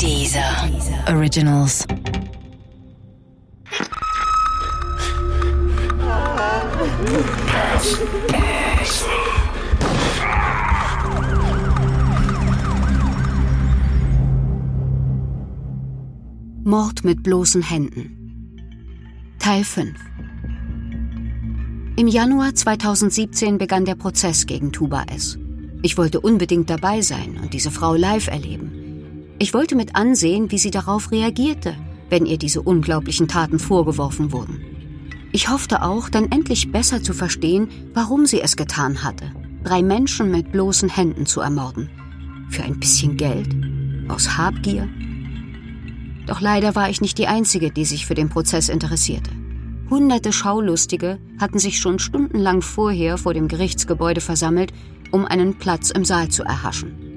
Dieser Originals. Mord mit bloßen Händen. Teil 5 Im Januar 2017 begann der Prozess gegen Tuba S. Ich wollte unbedingt dabei sein und diese Frau live erleben. Ich wollte mit ansehen, wie sie darauf reagierte, wenn ihr diese unglaublichen Taten vorgeworfen wurden. Ich hoffte auch, dann endlich besser zu verstehen, warum sie es getan hatte, drei Menschen mit bloßen Händen zu ermorden. Für ein bisschen Geld? Aus Habgier? Doch leider war ich nicht die Einzige, die sich für den Prozess interessierte. Hunderte Schaulustige hatten sich schon stundenlang vorher vor dem Gerichtsgebäude versammelt, um einen Platz im Saal zu erhaschen.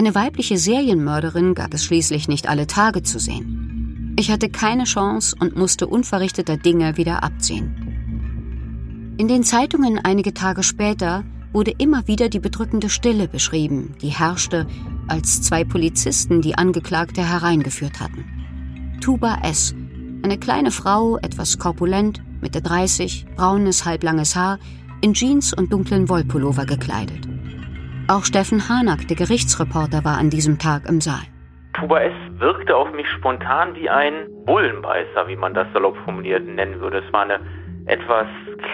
Eine weibliche Serienmörderin gab es schließlich nicht alle Tage zu sehen. Ich hatte keine Chance und musste unverrichteter Dinge wieder abziehen. In den Zeitungen einige Tage später wurde immer wieder die bedrückende Stille beschrieben, die herrschte, als zwei Polizisten die Angeklagte hereingeführt hatten. Tuba S., eine kleine Frau, etwas korpulent, Mitte 30, braunes, halblanges Haar, in Jeans und dunklen Wollpullover gekleidet. Auch Steffen Hanack, der Gerichtsreporter, war an diesem Tag im Saal. Tuba S. wirkte auf mich spontan wie ein Bullenbeißer, wie man das salopp formuliert nennen würde. Es war eine etwas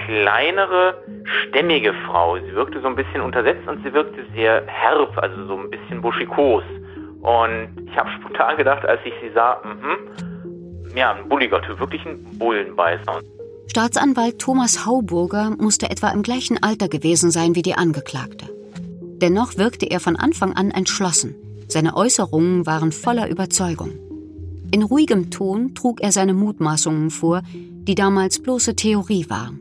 kleinere, stämmige Frau. Sie wirkte so ein bisschen untersetzt und sie wirkte sehr herb, also so ein bisschen buschikos. Und ich habe spontan gedacht, als ich sie sah, mh, ja, ein bulliger Typ, wirklich ein Bullenbeißer. Staatsanwalt Thomas Hauburger musste etwa im gleichen Alter gewesen sein wie die Angeklagte. Dennoch wirkte er von Anfang an entschlossen. Seine Äußerungen waren voller Überzeugung. In ruhigem Ton trug er seine Mutmaßungen vor, die damals bloße Theorie waren.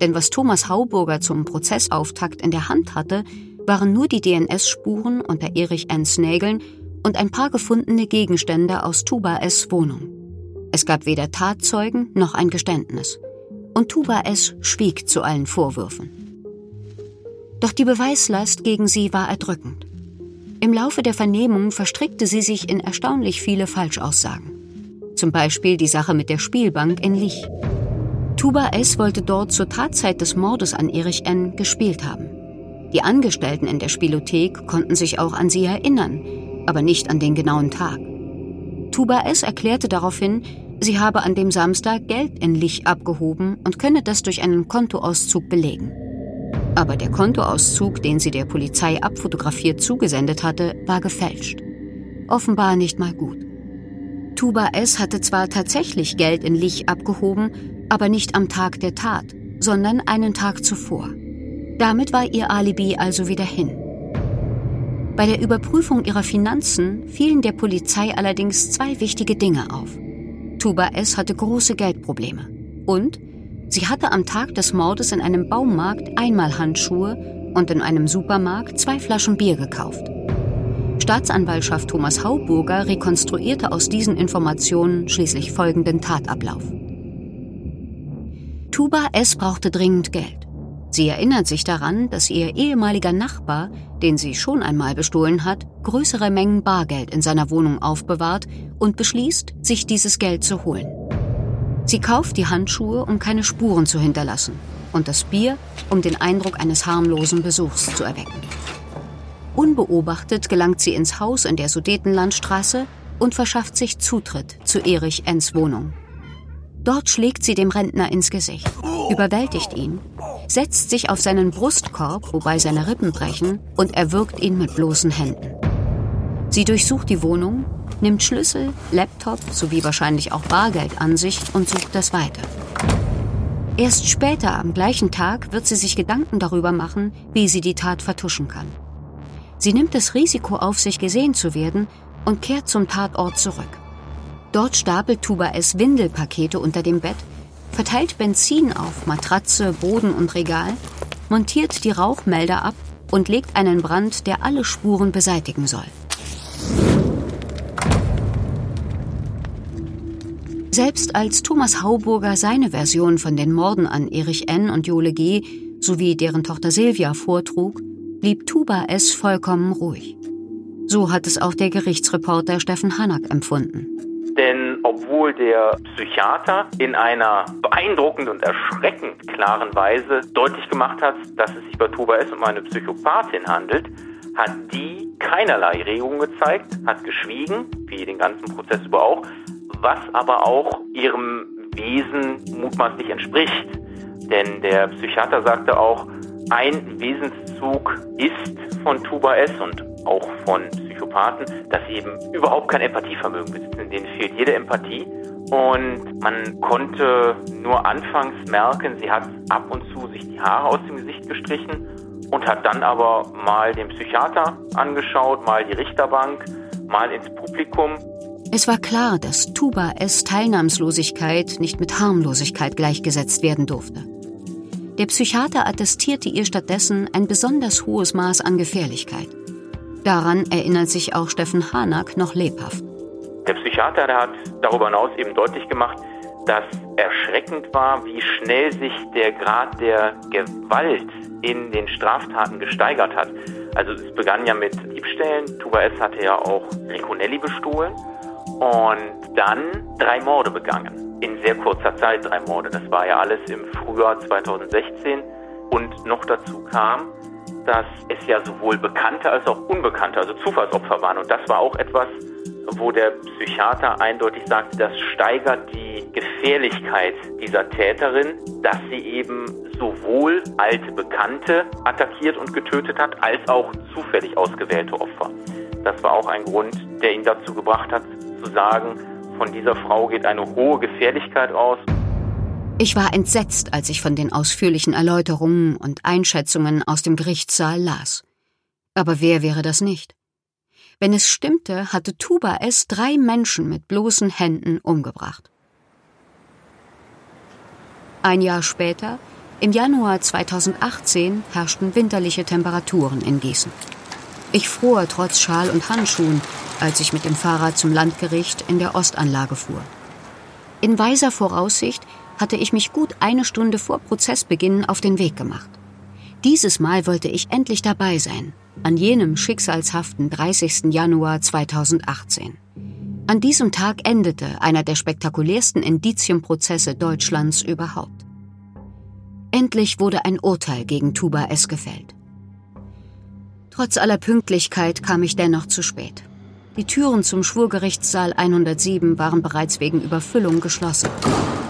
Denn was Thomas Hauburger zum Prozessauftakt in der Hand hatte, waren nur die DNS-Spuren unter Erich N.s Nägeln und ein paar gefundene Gegenstände aus Tuba S. Wohnung. Es gab weder Tatzeugen noch ein Geständnis. Und Tuba S. schwieg zu allen Vorwürfen. Doch die Beweislast gegen sie war erdrückend. Im Laufe der Vernehmung verstrickte sie sich in erstaunlich viele Falschaussagen. Zum Beispiel die Sache mit der Spielbank in Lich. Tuba S. wollte dort zur Tatzeit des Mordes an Erich N. gespielt haben. Die Angestellten in der Spielothek konnten sich auch an sie erinnern, aber nicht an den genauen Tag. Tuba S. erklärte daraufhin, sie habe an dem Samstag Geld in Lich abgehoben und könne das durch einen Kontoauszug belegen. Aber der Kontoauszug, den sie der Polizei abfotografiert zugesendet hatte, war gefälscht. Offenbar nicht mal gut. Tuba S. hatte zwar tatsächlich Geld in Lich abgehoben, aber nicht am Tag der Tat, sondern einen Tag zuvor. Damit war ihr Alibi also wieder hin. Bei der Überprüfung ihrer Finanzen fielen der Polizei allerdings zwei wichtige Dinge auf. Tuba S. hatte große Geldprobleme. Und Sie hatte am Tag des Mordes in einem Baumarkt einmal Handschuhe und in einem Supermarkt zwei Flaschen Bier gekauft. Staatsanwaltschaft Thomas Hauburger rekonstruierte aus diesen Informationen schließlich folgenden Tatablauf. Tuba S. brauchte dringend Geld. Sie erinnert sich daran, dass ihr ehemaliger Nachbar, den sie schon einmal bestohlen hat, größere Mengen Bargeld in seiner Wohnung aufbewahrt und beschließt, sich dieses Geld zu holen. Sie kauft die Handschuhe, um keine Spuren zu hinterlassen, und das Bier, um den Eindruck eines harmlosen Besuchs zu erwecken. Unbeobachtet gelangt sie ins Haus in der Sudetenlandstraße und verschafft sich Zutritt zu Erich Enns Wohnung. Dort schlägt sie dem Rentner ins Gesicht, überwältigt ihn, setzt sich auf seinen Brustkorb, wobei seine Rippen brechen, und erwürgt ihn mit bloßen Händen. Sie durchsucht die Wohnung, nimmt Schlüssel, Laptop sowie wahrscheinlich auch Bargeld an sich und sucht das weiter. Erst später am gleichen Tag wird sie sich Gedanken darüber machen, wie sie die Tat vertuschen kann. Sie nimmt das Risiko auf sich gesehen zu werden und kehrt zum Tatort zurück. Dort stapelt Tuba S. Windelpakete unter dem Bett, verteilt Benzin auf Matratze, Boden und Regal, montiert die Rauchmelder ab und legt einen Brand, der alle Spuren beseitigen soll. Selbst als Thomas Hauburger seine Version von den Morden an Erich N. und Jole G. sowie deren Tochter Silvia vortrug, blieb Tuba S. vollkommen ruhig. So hat es auch der Gerichtsreporter Steffen Hanak empfunden. Denn obwohl der Psychiater in einer beeindruckend und erschreckend klaren Weise deutlich gemacht hat, dass es sich bei Tuba S. um eine Psychopathin handelt, hat die keinerlei Regung gezeigt, hat geschwiegen, wie den ganzen Prozess über auch, was aber auch ihrem Wesen mutmaßlich entspricht. Denn der Psychiater sagte auch, ein Wesenszug ist von Tuba S und auch von Psychopathen, dass sie eben überhaupt kein Empathievermögen besitzen. Denen fehlt jede Empathie. Und man konnte nur anfangs merken, sie hat ab und zu sich die Haare aus dem Gesicht gestrichen und hat dann aber mal den Psychiater angeschaut, mal die Richterbank, mal ins Publikum. Es war klar, dass Tuba S Teilnahmslosigkeit nicht mit Harmlosigkeit gleichgesetzt werden durfte. Der Psychiater attestierte ihr stattdessen ein besonders hohes Maß an Gefährlichkeit. Daran erinnert sich auch Steffen Hanak noch lebhaft. Der Psychiater der hat darüber hinaus eben deutlich gemacht, dass erschreckend war, wie schnell sich der Grad der Gewalt in den Straftaten gesteigert hat. Also es begann ja mit Diebstählen. Tuba S. hatte ja auch Riconelli bestohlen und dann drei Morde begangen. In sehr kurzer Zeit drei Morde. Das war ja alles im Frühjahr 2016. Und noch dazu kam, dass es ja sowohl Bekannte als auch Unbekannte, also Zufallsopfer waren. Und das war auch etwas, wo der Psychiater eindeutig sagte, das steigert die Gefährlichkeit dieser Täterin, dass sie eben sowohl alte Bekannte attackiert und getötet hat, als auch zufällig ausgewählte Opfer. Das war auch ein Grund, der ihn dazu gebracht hat, zu sagen, von dieser Frau geht eine hohe Gefährlichkeit aus. Ich war entsetzt, als ich von den ausführlichen Erläuterungen und Einschätzungen aus dem Gerichtssaal las. Aber wer wäre das nicht? Wenn es stimmte, hatte Tuba S. drei Menschen mit bloßen Händen umgebracht. Ein Jahr später, im Januar 2018, herrschten winterliche Temperaturen in Gießen. Ich fror trotz Schal und Handschuhen, als ich mit dem Fahrrad zum Landgericht in der Ostanlage fuhr. In weiser Voraussicht hatte ich mich gut eine Stunde vor Prozessbeginn auf den Weg gemacht. Dieses Mal wollte ich endlich dabei sein, an jenem schicksalshaften 30. Januar 2018. An diesem Tag endete einer der spektakulärsten Indizienprozesse Deutschlands überhaupt. Endlich wurde ein Urteil gegen Tuba S. gefällt. Trotz aller Pünktlichkeit kam ich dennoch zu spät. Die Türen zum Schwurgerichtssaal 107 waren bereits wegen Überfüllung geschlossen.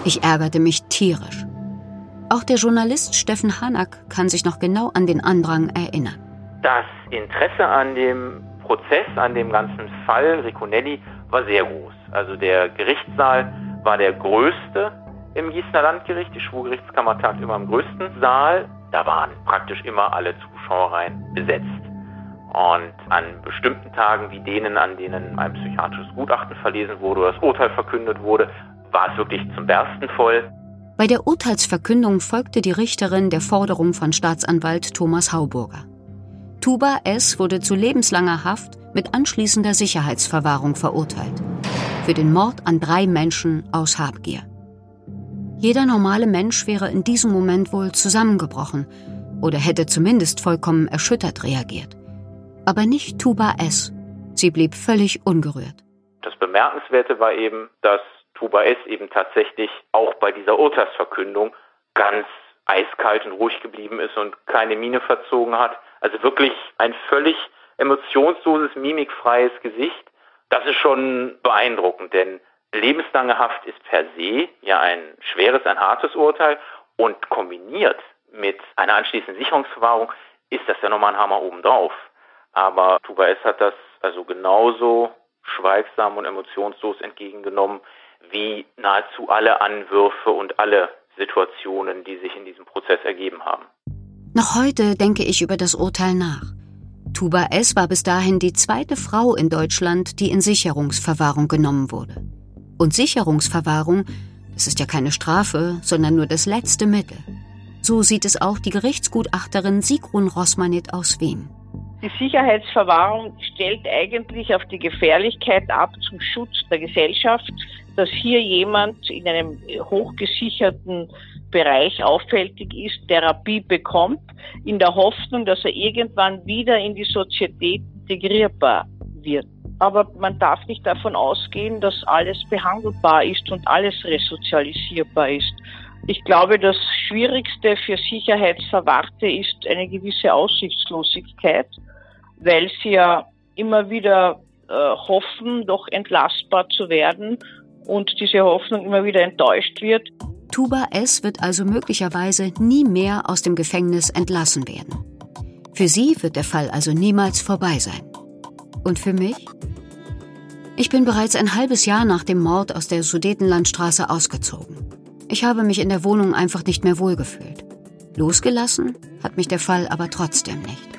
Ich ärgerte mich tierisch. Auch der Journalist Steffen Hanak kann sich noch genau an den Andrang erinnern. Das Interesse an dem Prozess, an dem ganzen Fall Riconelli war sehr groß. Also der Gerichtssaal war der größte im Gießener Landgericht. Die Schwurgerichtskammer tagt immer im größten Saal. Da waren praktisch immer alle Zuschauereien besetzt. Und an bestimmten Tagen wie denen, an denen ein psychiatrisches Gutachten verlesen wurde oder das Urteil verkündet wurde, war es wirklich zum Bersten voll. Bei der Urteilsverkündung folgte die Richterin der Forderung von Staatsanwalt Thomas Hauburger. Tuba S. wurde zu lebenslanger Haft mit anschließender Sicherheitsverwahrung verurteilt. Für den Mord an drei Menschen aus Habgier. Jeder normale Mensch wäre in diesem Moment wohl zusammengebrochen oder hätte zumindest vollkommen erschüttert reagiert. Aber nicht Tuba S. Sie blieb völlig ungerührt. Das Bemerkenswerte war eben, dass Tuba S eben tatsächlich auch bei dieser Urteilsverkündung ganz eiskalt und ruhig geblieben ist und keine Miene verzogen hat. Also wirklich ein völlig emotionsloses, mimikfreies Gesicht. Das ist schon beeindruckend, denn lebenslange Haft ist per se ja ein schweres, ein hartes Urteil und kombiniert mit einer anschließenden Sicherungsverwahrung ist das ja nochmal ein Hammer obendrauf. Aber Tuba S hat das also genauso schweigsam und emotionslos entgegengenommen wie nahezu alle Anwürfe und alle Situationen, die sich in diesem Prozess ergeben haben. Noch heute denke ich über das Urteil nach. Tuba S. war bis dahin die zweite Frau in Deutschland, die in Sicherungsverwahrung genommen wurde. Und Sicherungsverwahrung, das ist ja keine Strafe, sondern nur das letzte Mittel. So sieht es auch die Gerichtsgutachterin Sigrun Rossmanit aus Wien. Die Sicherheitsverwahrung stellt eigentlich auf die Gefährlichkeit ab zum Schutz der Gesellschaft, dass hier jemand in einem hochgesicherten Bereich auffällig ist, Therapie bekommt, in der Hoffnung, dass er irgendwann wieder in die Sozietät integrierbar wird. Aber man darf nicht davon ausgehen, dass alles behandelbar ist und alles resozialisierbar ist. Ich glaube, das Schwierigste für Sicherheitsverwahrte ist eine gewisse Aussichtslosigkeit, weil sie ja immer wieder äh, hoffen, doch entlastbar zu werden und diese Hoffnung immer wieder enttäuscht wird. Tuba S. wird also möglicherweise nie mehr aus dem Gefängnis entlassen werden. Für sie wird der Fall also niemals vorbei sein. Und für mich? Ich bin bereits ein halbes Jahr nach dem Mord aus der Sudetenlandstraße ausgezogen. Ich habe mich in der Wohnung einfach nicht mehr wohlgefühlt. Losgelassen hat mich der Fall aber trotzdem nicht.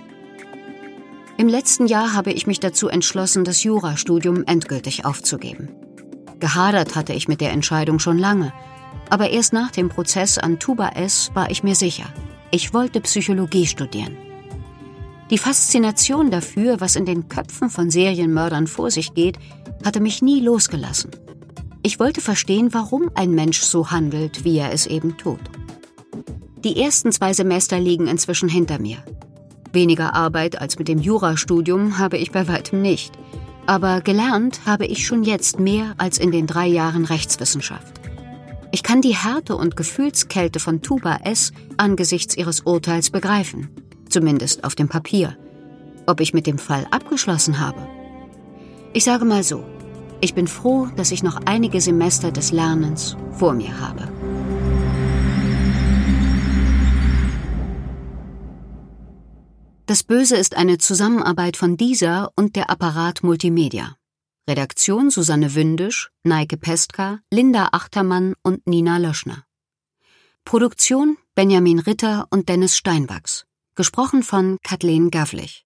Im letzten Jahr habe ich mich dazu entschlossen, das Jurastudium endgültig aufzugeben. Gehadert hatte ich mit der Entscheidung schon lange, aber erst nach dem Prozess an Tuba S war ich mir sicher. Ich wollte Psychologie studieren. Die Faszination dafür, was in den Köpfen von Serienmördern vor sich geht, hatte mich nie losgelassen. Ich wollte verstehen, warum ein Mensch so handelt, wie er es eben tut. Die ersten zwei Semester liegen inzwischen hinter mir. Weniger Arbeit als mit dem Jurastudium habe ich bei weitem nicht. Aber gelernt habe ich schon jetzt mehr als in den drei Jahren Rechtswissenschaft. Ich kann die Härte und Gefühlskälte von Tuba S angesichts ihres Urteils begreifen zumindest auf dem Papier. Ob ich mit dem Fall abgeschlossen habe? Ich sage mal so, ich bin froh, dass ich noch einige Semester des Lernens vor mir habe. Das Böse ist eine Zusammenarbeit von dieser und der Apparat Multimedia. Redaktion Susanne Wündisch, Neike Pestka, Linda Achtermann und Nina Löschner. Produktion Benjamin Ritter und Dennis Steinwachs. Gesprochen von Kathleen Gavlich.